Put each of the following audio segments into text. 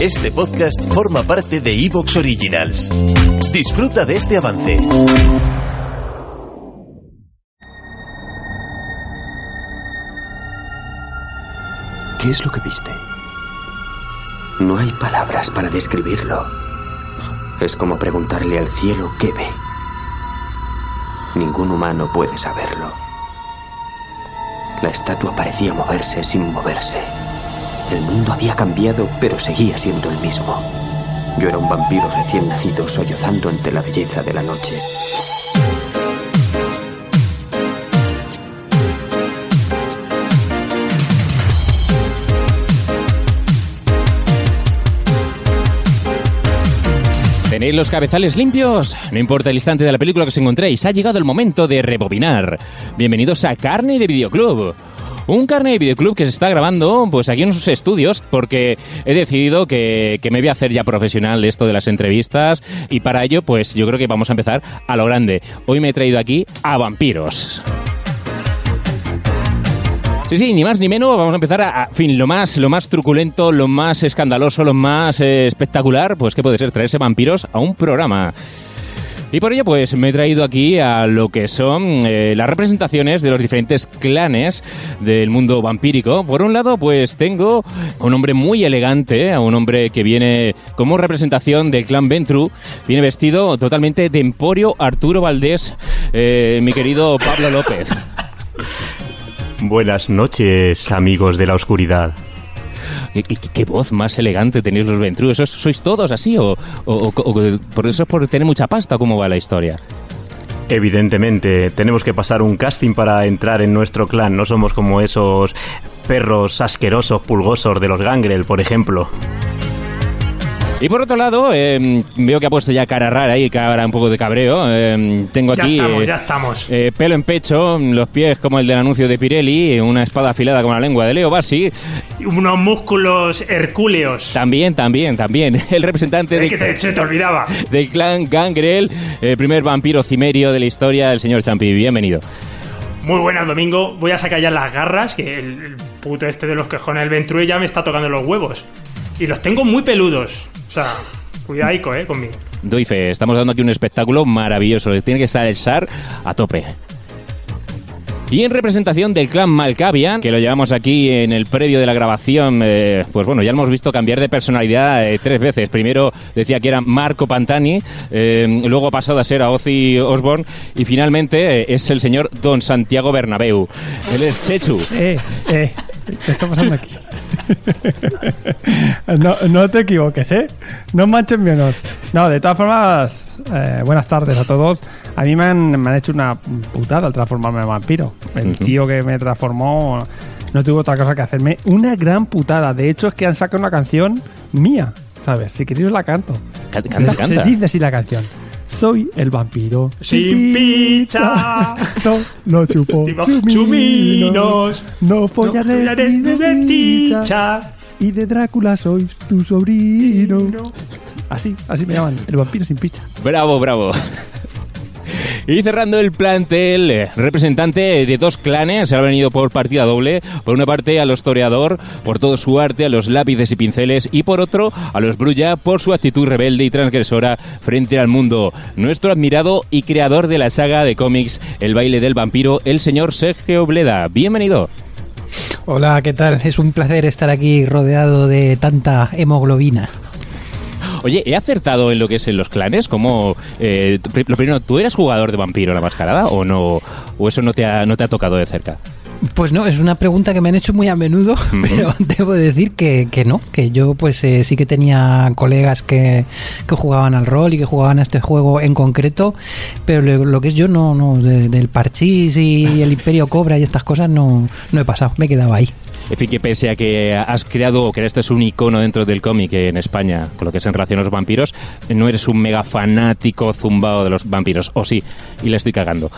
Este podcast forma parte de Evox Originals. Disfruta de este avance. ¿Qué es lo que viste? No hay palabras para describirlo. Es como preguntarle al cielo qué ve. Ningún humano puede saberlo. La estatua parecía moverse sin moverse. El mundo había cambiado, pero seguía siendo el mismo. Yo era un vampiro recién nacido sollozando ante la belleza de la noche. ¿Tenéis los cabezales limpios? No importa el instante de la película que os encontréis, ha llegado el momento de rebobinar. Bienvenidos a Carne de Videoclub. Un carne de videoclub que se está grabando pues aquí en sus estudios porque he decidido que, que me voy a hacer ya profesional de esto de las entrevistas y para ello pues yo creo que vamos a empezar a lo grande. Hoy me he traído aquí a vampiros. Sí, sí, ni más ni menos, vamos a empezar a, a fin, lo más, lo más truculento, lo más escandaloso, lo más eh, espectacular, pues que puede ser traerse vampiros a un programa. Y por ello, pues me he traído aquí a lo que son eh, las representaciones de los diferentes clanes del mundo vampírico. Por un lado, pues tengo a un hombre muy elegante, a un hombre que viene como representación del clan Ventru, viene vestido totalmente de Emporio Arturo Valdés, eh, mi querido Pablo López. Buenas noches, amigos de la oscuridad. ¿Qué, voz más elegante tenéis los Ventru? ¿Sois, todos así o por eso es por tener mucha pasta? ¿Cómo va la historia? Evidentemente, tenemos que pasar un casting para entrar en nuestro clan. No somos como esos perros asquerosos, pulgosos de los Gangrel, por ejemplo. Y por otro lado, eh, veo que ha puesto ya cara rara y cara un poco de cabreo. Eh, tengo Ya aquí estamos, eh, ya estamos. eh, pelo en pecho, los pies como el del anuncio de Pirelli, una espada afilada como la lengua de Leo Bassi. Unos músculos hercúleos. También, también, también. El representante Es de- que te- se te olvidaba. del clan Gangrel, el primer vampiro cimerio de la historia, el señor Champi. Bienvenido. Muy buenas, Domingo. Voy a sacar ya las garras, que el, el puto este de los quejones, el Ventrue, ya me está tocando los huevos. Y los tengo muy peludos. O sea, cuidadico, eh, conmigo. Doy fe, estamos dando aquí un espectáculo maravilloso. Tiene que estar el SAR a tope. Y en representación del clan Malkavian, que lo llevamos aquí en el predio de la grabación, eh, pues bueno, ya lo hemos visto cambiar de personalidad eh, tres veces. Primero decía que era Marco Pantani, eh, luego ha pasado a ser a Ozzy Osbourne y finalmente eh, es el señor Don Santiago Bernabéu. Él es Chechu. Eh, eh, ¿qué está pasando aquí? no, no te equivoques, ¿eh? No manches mi honor. No, de todas formas, eh, buenas tardes a todos. A mí me han, me han hecho una putada al transformarme en vampiro. El tío que me transformó no tuvo otra cosa que hacerme. Una gran putada. De hecho, es que han sacado una canción mía, ¿sabes? Si queréis la canto. Canta, canta, Se dice así la canción. Soy el vampiro Sin picha. Solo chupo Digo, chuminos. chuminos. No follaré No ni de dicha. Y de Drácula sois tu sobrino. Así, así me llaman. El vampiro sin picha. Bravo, bravo. Y cerrando el plantel, eh, representante de dos clanes, se ha venido por partida doble. Por una parte a los Toreador, por todo su arte, a los lápices y pinceles, y por otro a los Brulla, por su actitud rebelde y transgresora frente al mundo. Nuestro admirado y creador de la saga de cómics El baile del vampiro, el señor Sergio Bleda. Bienvenido. Hola, ¿qué tal? Es un placer estar aquí rodeado de tanta hemoglobina. Oye, ¿he acertado en lo que es en los clanes? Como, eh, lo primero, ¿tú eras jugador de vampiro la mascarada o no? ¿O eso no te ha, no te ha tocado de cerca? Pues no, es una pregunta que me han hecho muy a menudo, pero debo decir que, que no, que yo pues eh, sí que tenía colegas que, que jugaban al rol y que jugaban a este juego en concreto, pero lo, lo que es yo no, no, de- del parchís y el Imperio Cobra y estas cosas no, no he pasado, me he quedado ahí. En fin, que pese a que has creado o creaste un icono dentro del cómic en España, con lo que es en relación a los vampiros, no eres un mega fanático zumbado de los vampiros, o sí, y le estoy cagando.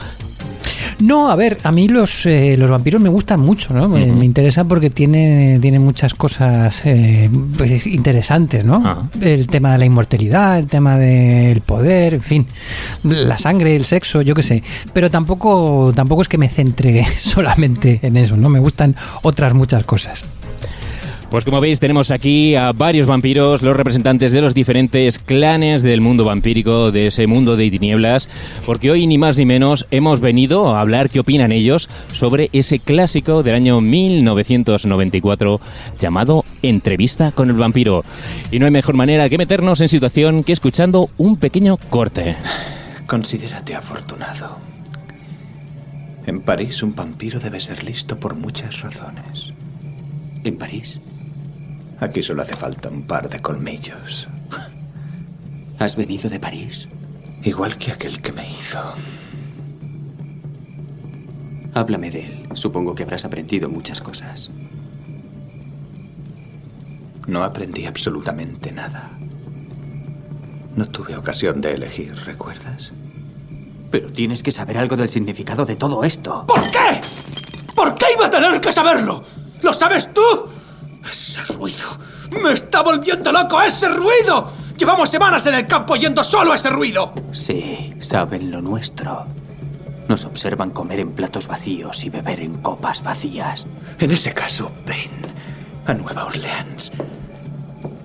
No, a ver, a mí los, eh, los vampiros me gustan mucho, ¿no? Me, me interesa porque tiene, tiene muchas cosas eh, pues, interesantes, ¿no? Ah. El tema de la inmortalidad, el tema del poder, en fin, la sangre, el sexo, yo qué sé. Pero tampoco, tampoco es que me centre solamente en eso, ¿no? Me gustan otras muchas cosas. Pues como veis tenemos aquí a varios vampiros, los representantes de los diferentes clanes del mundo vampírico, de ese mundo de tinieblas, porque hoy ni más ni menos hemos venido a hablar qué opinan ellos sobre ese clásico del año 1994 llamado Entrevista con el vampiro. Y no hay mejor manera que meternos en situación que escuchando un pequeño corte. Considérate afortunado. En París un vampiro debe ser listo por muchas razones. ¿En París? Aquí solo hace falta un par de colmillos. ¿Has venido de París? Igual que aquel que me hizo. Háblame de él. Supongo que habrás aprendido muchas cosas. No aprendí absolutamente nada. No tuve ocasión de elegir, ¿recuerdas? Pero tienes que saber algo del significado de todo esto. ¿Por qué? ¿Por qué iba a tener que saberlo? ¿Lo sabes tú? Ese ruido. Me está volviendo loco ese ruido. Llevamos semanas en el campo oyendo solo ese ruido. Sí, saben lo nuestro. Nos observan comer en platos vacíos y beber en copas vacías. En ese caso, ven a Nueva Orleans.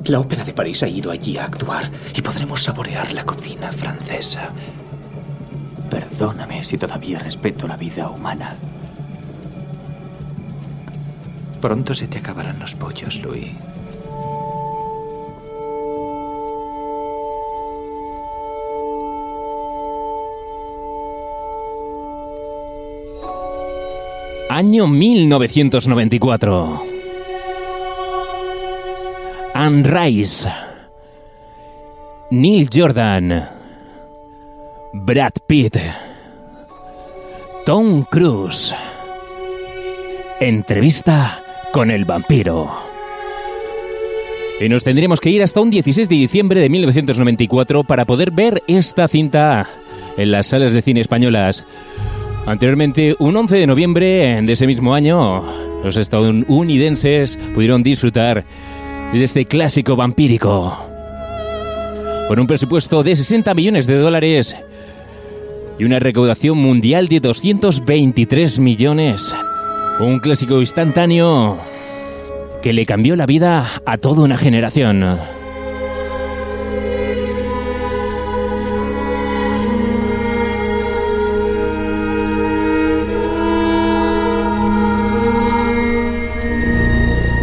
La Ópera de París ha ido allí a actuar y podremos saborear la cocina francesa. Perdóname si todavía respeto la vida humana. Pronto se te acabarán los pollos, Louis. Año 1994. Anne Rice. Neil Jordan. Brad Pitt. Tom Cruise. Entrevista con el vampiro. Y nos tendremos que ir hasta un 16 de diciembre de 1994 para poder ver esta cinta en las salas de cine españolas. Anteriormente, un 11 de noviembre de ese mismo año, los estadounidenses pudieron disfrutar de este clásico vampírico. Con un presupuesto de 60 millones de dólares y una recaudación mundial de 223 millones. Un clásico instantáneo que le cambió la vida a toda una generación.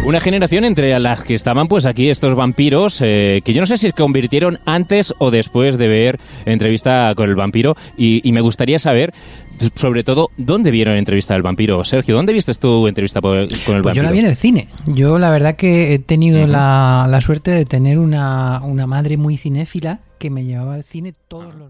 Una generación entre las que estaban pues aquí estos vampiros, eh, que yo no sé si se convirtieron antes o después de ver entrevista con el vampiro, y, y me gustaría saber, sobre todo, ¿dónde vieron entrevista del vampiro? Sergio, ¿dónde viste tu entrevista con el Pues vampiro? yo la vi en el cine. Yo la verdad que he tenido la, la suerte de tener una, una madre muy cinéfila que me llevaba al cine todos los